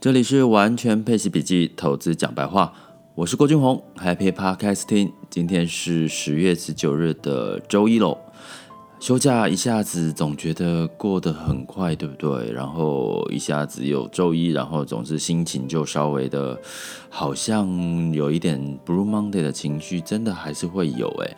这里是完全配息笔记投资讲白话，我是郭俊宏，Happy Podcasting。今天是十月十九日的周一喽。休假一下子总觉得过得很快，对不对？然后一下子有周一，然后总是心情就稍微的，好像有一点 Blue Monday 的情绪，真的还是会有诶。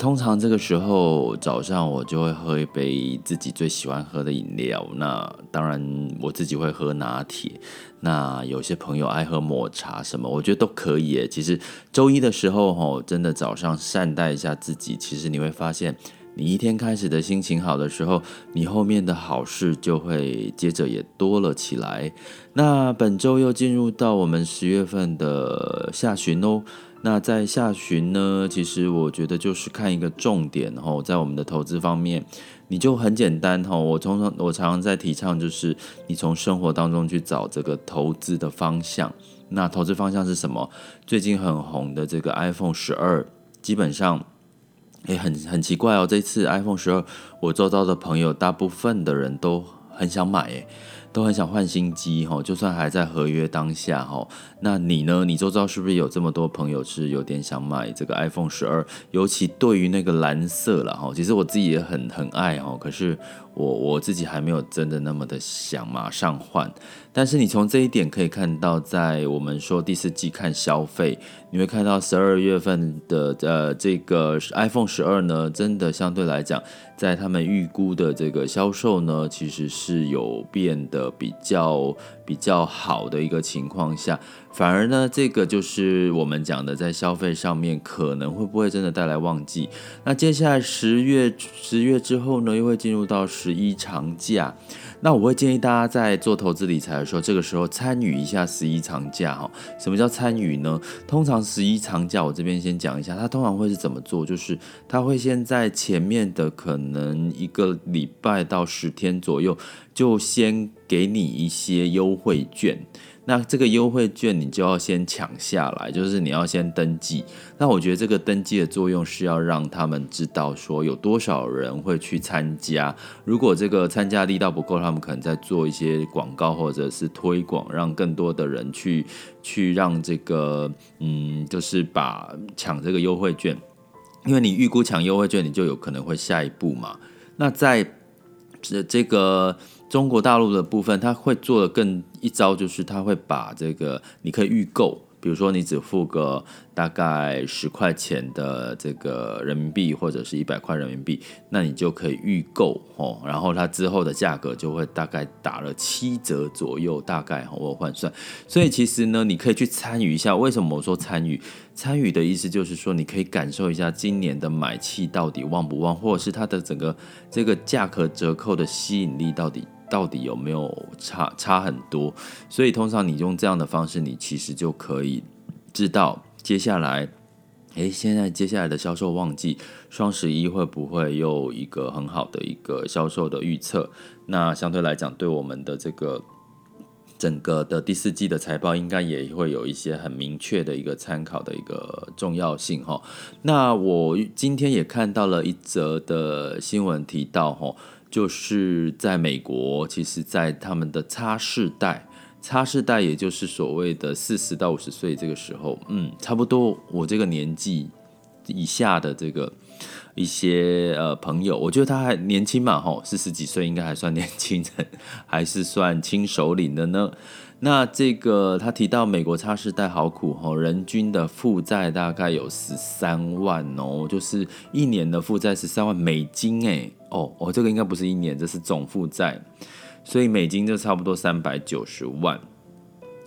通常这个时候早上我就会喝一杯自己最喜欢喝的饮料，那当然我自己会喝拿铁。那有些朋友爱喝抹茶什么，我觉得都可以诶。其实周一的时候吼，真的早上善待一下自己，其实你会发现，你一天开始的心情好的时候，你后面的好事就会接着也多了起来。那本周又进入到我们十月份的下旬哦。那在下旬呢，其实我觉得就是看一个重点哦，在我们的投资方面，你就很简单吼。我通常我常常在提倡，就是你从生活当中去找这个投资的方向。那投资方向是什么？最近很红的这个 iPhone 十二，基本上，也，很很奇怪哦。这次 iPhone 十二，我周遭的朋友大部分的人都很想买诶。都很想换新机哈，就算还在合约当下哈，那你呢？你周遭是不是有这么多朋友是有点想买这个 iPhone 十二？尤其对于那个蓝色了哈，其实我自己也很很爱哈，可是我我自己还没有真的那么的想马上换。但是你从这一点可以看到，在我们说第四季看消费，你会看到十二月份的呃这个 iPhone 十二呢，真的相对来讲，在他们预估的这个销售呢，其实是有变得比较比较好的一个情况下，反而呢，这个就是我们讲的在消费上面可能会不会真的带来旺季？那接下来十月十月之后呢，又会进入到十一长假。那我会建议大家在做投资理财的时候，这个时候参与一下十一长假哈。什么叫参与呢？通常十一长假，我这边先讲一下，它通常会是怎么做？就是它会先在前面的可能一个礼拜到十天左右，就先给你一些优惠券。那这个优惠券你就要先抢下来，就是你要先登记。那我觉得这个登记的作用是要让他们知道说有多少人会去参加。如果这个参加力道不够，他们可能在做一些广告或者是推广，让更多的人去去让这个嗯，就是把抢这个优惠券。因为你预估抢优惠券，你就有可能会下一步嘛。那在这这个。中国大陆的部分，他会做的更一招，就是他会把这个你可以预购，比如说你只付个大概十块钱的这个人民币，或者是一百块人民币，那你就可以预购哦，然后它之后的价格就会大概打了七折左右，大概我换算，所以其实呢，你可以去参与一下。为什么我说参与？参与的意思就是说，你可以感受一下今年的买气到底旺不旺，或者是它的整个这个价格折扣的吸引力到底。到底有没有差差很多？所以通常你用这样的方式，你其实就可以知道接下来，诶，现在接下来的销售旺季，双十一会不会有一个很好的一个销售的预测？那相对来讲，对我们的这个整个的第四季的财报，应该也会有一些很明确的一个参考的一个重要性哈。那我今天也看到了一则的新闻提到哈。就是在美国，其实，在他们的差世代差世代也就是所谓的四十到五十岁这个时候，嗯，差不多我这个年纪以下的这个一些呃朋友，我觉得他还年轻嘛，吼，四十几岁应该还算年轻人，还是算轻首领的呢。那这个他提到美国差世代好苦吼，人均的负债大概有十三万哦，就是一年的负债十三万美金诶。哦，哦、这个应该不是一年，这是总负债，所以美金就差不多三百九十万。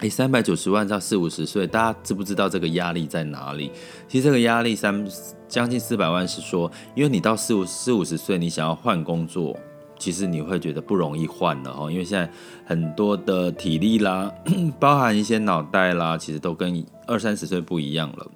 诶，三百九十万到四五十岁，大家知不知道这个压力在哪里？其实这个压力三将近四百万是说，因为你到四五四五十岁，你想要换工作，其实你会觉得不容易换了哈，因为现在很多的体力啦，包含一些脑袋啦，其实都跟二三十岁不一样了。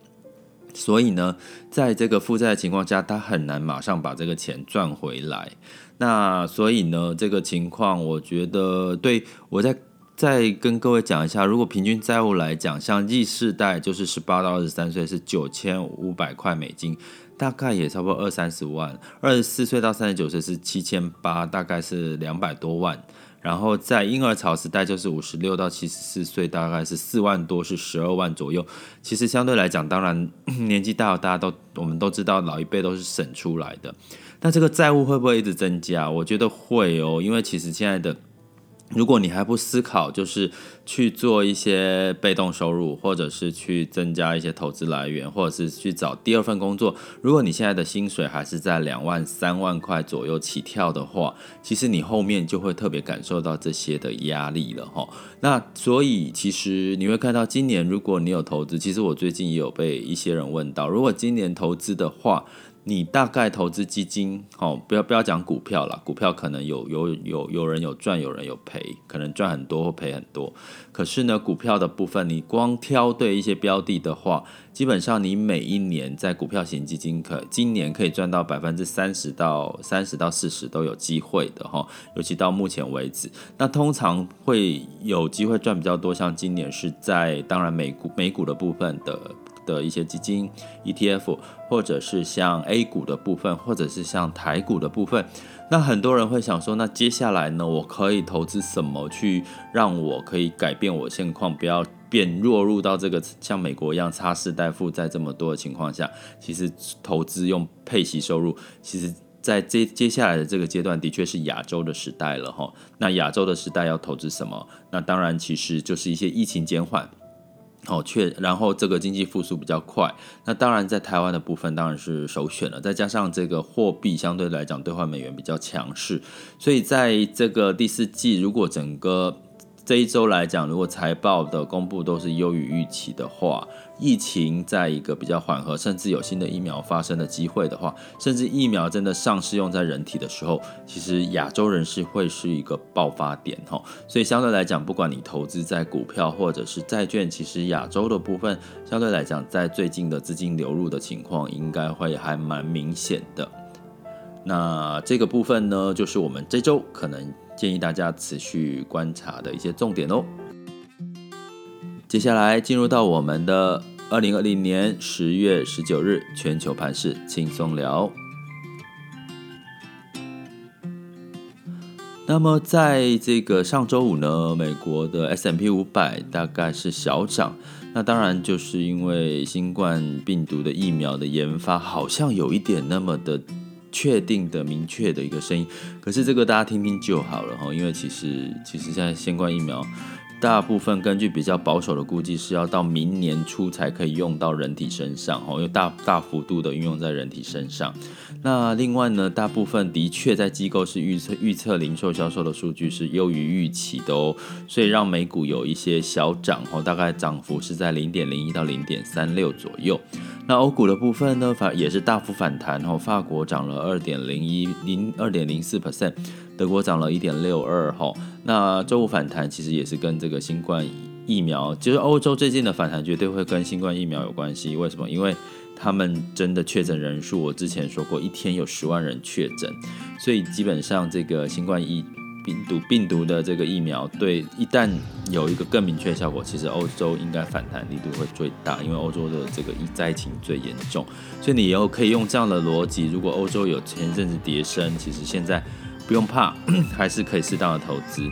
所以呢，在这个负债的情况下，他很难马上把这个钱赚回来。那所以呢，这个情况，我觉得对我再再跟各位讲一下，如果平均债务来讲，像 Z 世代就是十八到二十三岁是九千五百块美金，大概也差不多二三十万；二十四岁到三十九岁是七千八，大概是两百多万。然后在婴儿潮时代就是五十六到七十四岁，大概是四万多，是十二万左右。其实相对来讲，当然 年纪大了，大家都我们都知道，老一辈都是省出来的。那这个债务会不会一直增加？我觉得会哦，因为其实现在的。如果你还不思考，就是去做一些被动收入，或者是去增加一些投资来源，或者是去找第二份工作。如果你现在的薪水还是在两万、三万块左右起跳的话，其实你后面就会特别感受到这些的压力了哈。那所以其实你会看到，今年如果你有投资，其实我最近也有被一些人问到，如果今年投资的话。你大概投资基金，哦，不要不要讲股票了，股票可能有有有有人有赚，有人有赔，可能赚很多或赔很多。可是呢，股票的部分，你光挑对一些标的的话，基本上你每一年在股票型基金可今年可以赚到百分之三十到三十到四十都有机会的哈，尤其到目前为止，那通常会有机会赚比较多，像今年是在当然美股美股的部分的。的一些基金 ETF，或者是像 A 股的部分，或者是像台股的部分，那很多人会想说，那接下来呢，我可以投资什么去让我可以改变我现况，不要变落入到这个像美国一样差世代负债这么多的情况下？其实投资用配息收入，其实在接接下来的这个阶段，的确是亚洲的时代了哈。那亚洲的时代要投资什么？那当然其实就是一些疫情减缓。哦，确，然后这个经济复苏比较快，那当然在台湾的部分当然是首选了。再加上这个货币相对来讲兑换美元比较强势，所以在这个第四季，如果整个这一周来讲，如果财报的公布都是优于预期的话，疫情在一个比较缓和，甚至有新的疫苗发生的机会的话，甚至疫苗真的上市用在人体的时候，其实亚洲人是会是一个爆发点哈。所以相对来讲，不管你投资在股票或者是债券，其实亚洲的部分相对来讲，在最近的资金流入的情况，应该会还蛮明显的。那这个部分呢，就是我们这周可能建议大家持续观察的一些重点哦。接下来进入到我们的。二零二零年十月十九日，全球盘势轻松聊。那么，在这个上周五呢，美国的 S M P 五百大概是小涨。那当然就是因为新冠病毒的疫苗的研发，好像有一点那么的确定的、明确的一个声音。可是这个大家听听就好了哈，因为其实其实现在新冠疫苗。大部分根据比较保守的估计，是要到明年初才可以用到人体身上，哦，又大大幅度的运用在人体身上。那另外呢，大部分的确在机构是预测预测零售销售的数据是优于预期的哦，所以让美股有一些小涨，哦，大概涨幅是在零点零一到零点三六左右。那欧股的部分呢，反也是大幅反弹，哦，法国涨了二点零一零二点零四 percent。德国涨了一点六二哈，那周五反弹其实也是跟这个新冠疫苗，就是欧洲最近的反弹绝对会跟新冠疫苗有关系。为什么？因为他们真的确诊人数，我之前说过，一天有十万人确诊，所以基本上这个新冠疫病毒病毒的这个疫苗，对一旦有一个更明确的效果，其实欧洲应该反弹力度会最大，因为欧洲的这个疫灾情最严重。所以你以后可以用这样的逻辑，如果欧洲有前一阵子跌升，其实现在。不用怕，还是可以适当的投资，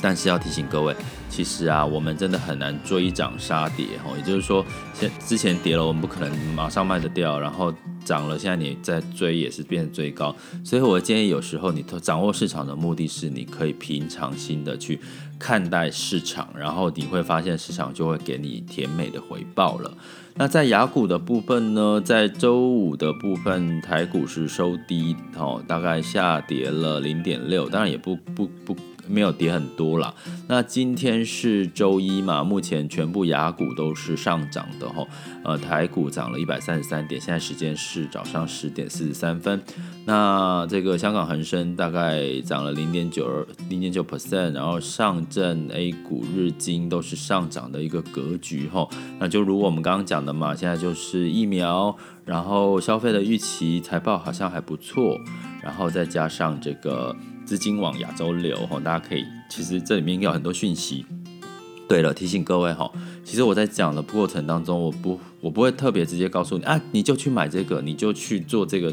但是要提醒各位，其实啊，我们真的很难追涨杀跌哦。也就是说，现之前跌了，我们不可能马上卖得掉，然后涨了，现在你再追也是变成追高。所以我建议，有时候你掌握市场的目的是，你可以平常心的去看待市场，然后你会发现市场就会给你甜美的回报了。那在雅股的部分呢，在周五的部分，台股是收低，哦，大概下跌了零点六，当然也不不不。没有跌很多啦。那今天是周一嘛，目前全部雅股都是上涨的哈。呃，台股涨了一百三十三点，现在时间是早上十点四十三分。那这个香港恒生大概涨了零点九二零点九 percent，然后上证 A 股日经都是上涨的一个格局哈。那就如我们刚刚讲的嘛，现在就是疫苗，然后消费的预期，财报好像还不错，然后再加上这个。资金往亚洲流哈，大家可以，其实这里面有很多讯息。对了，提醒各位哈，其实我在讲的过程当中，我不我不会特别直接告诉你啊，你就去买这个，你就去做这个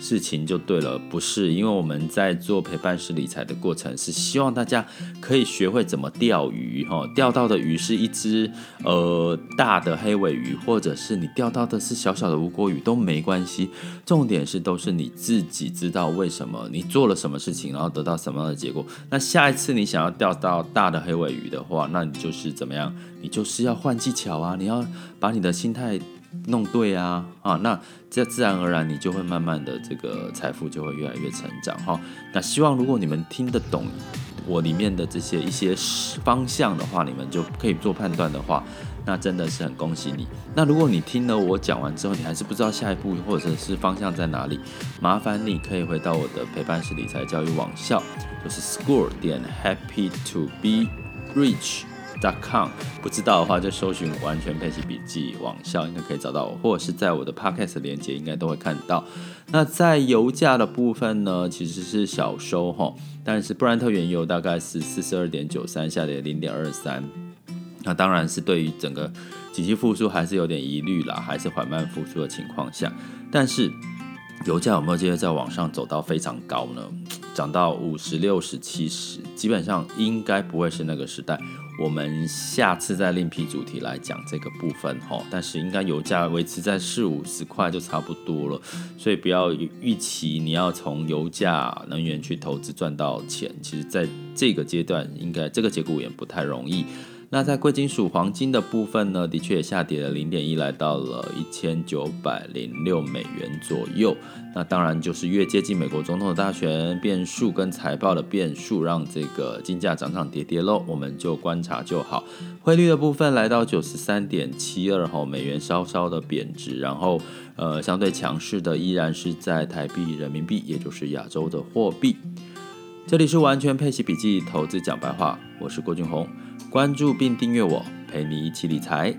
事情就对了。不是，因为我们在做陪伴式理财的过程，是希望大家可以学会怎么钓鱼哈。钓到的鱼是一只呃大的黑尾鱼，或者是你钓到的是小小的吴郭鱼都没关系。重点是都是你自己知道为什么你做了什么事情，然后得到什么样的结果。那下一次你想要钓到大的黑尾鱼的话，那你就是怎么样？你就是要换技巧啊！你要把你的心态再弄对啊啊！那这自然而然你就会慢慢的这个财富就会越来越成长哈。那希望如果你们听得懂我里面的这些一些方向的话，你们就可以做判断的话，那真的是很恭喜你。那如果你听了我讲完之后，你还是不知道下一步或者是方向在哪里，麻烦你可以回到我的陪伴式理财教育网校，就是 school 点 happy to be rich。Com 不知道的话，就搜寻完全配息笔记网校，应该可以找到我，或者是在我的 podcast 连接，应该都会看到。那在油价的部分呢，其实是小收哈，但是布兰特原油大概是四十二点九三，下跌零点二三。那当然是对于整个经济复苏还是有点疑虑啦，还是缓慢复苏的情况下，但是油价有没有机会再往上走到非常高呢？涨到五十、六十、七十，基本上应该不会是那个时代。我们下次再另辟主题来讲这个部分哈，但是应该油价维持在四五十块就差不多了，所以不要预期你要从油价能源去投资赚到钱。其实，在这个阶段，应该这个结果也不太容易。那在贵金属黄金的部分呢，的确也下跌了零点一，来到了一千九百零六美元左右。那当然就是越接近美国总统的大选变数跟财报的变数，让这个金价涨涨跌跌喽。我们就观察就好。汇率的部分来到九十三点七二后，美元稍稍的贬值，然后呃相对强势的依然是在台币、人民币，也就是亚洲的货币。这里是完全配息笔记投资讲白话，我是郭俊宏。关注并订阅我，陪你一起理财。